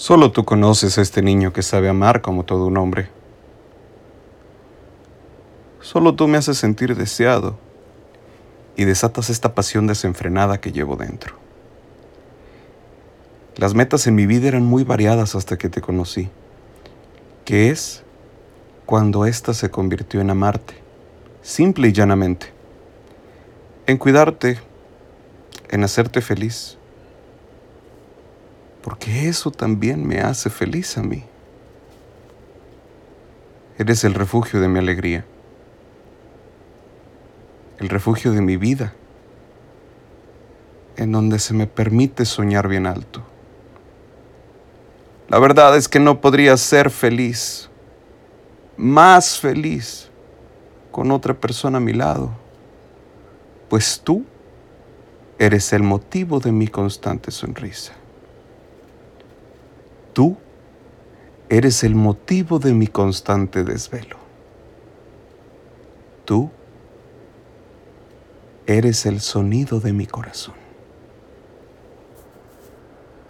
Solo tú conoces a este niño que sabe amar como todo un hombre. Solo tú me haces sentir deseado y desatas esta pasión desenfrenada que llevo dentro. Las metas en mi vida eran muy variadas hasta que te conocí, que es cuando ésta se convirtió en amarte, simple y llanamente, en cuidarte, en hacerte feliz, porque eso también me hace feliz a mí. Eres el refugio de mi alegría, el refugio de mi vida, en donde se me permite soñar bien alto. La verdad es que no podría ser feliz, más feliz, con otra persona a mi lado, pues tú eres el motivo de mi constante sonrisa. Tú eres el motivo de mi constante desvelo. Tú eres el sonido de mi corazón.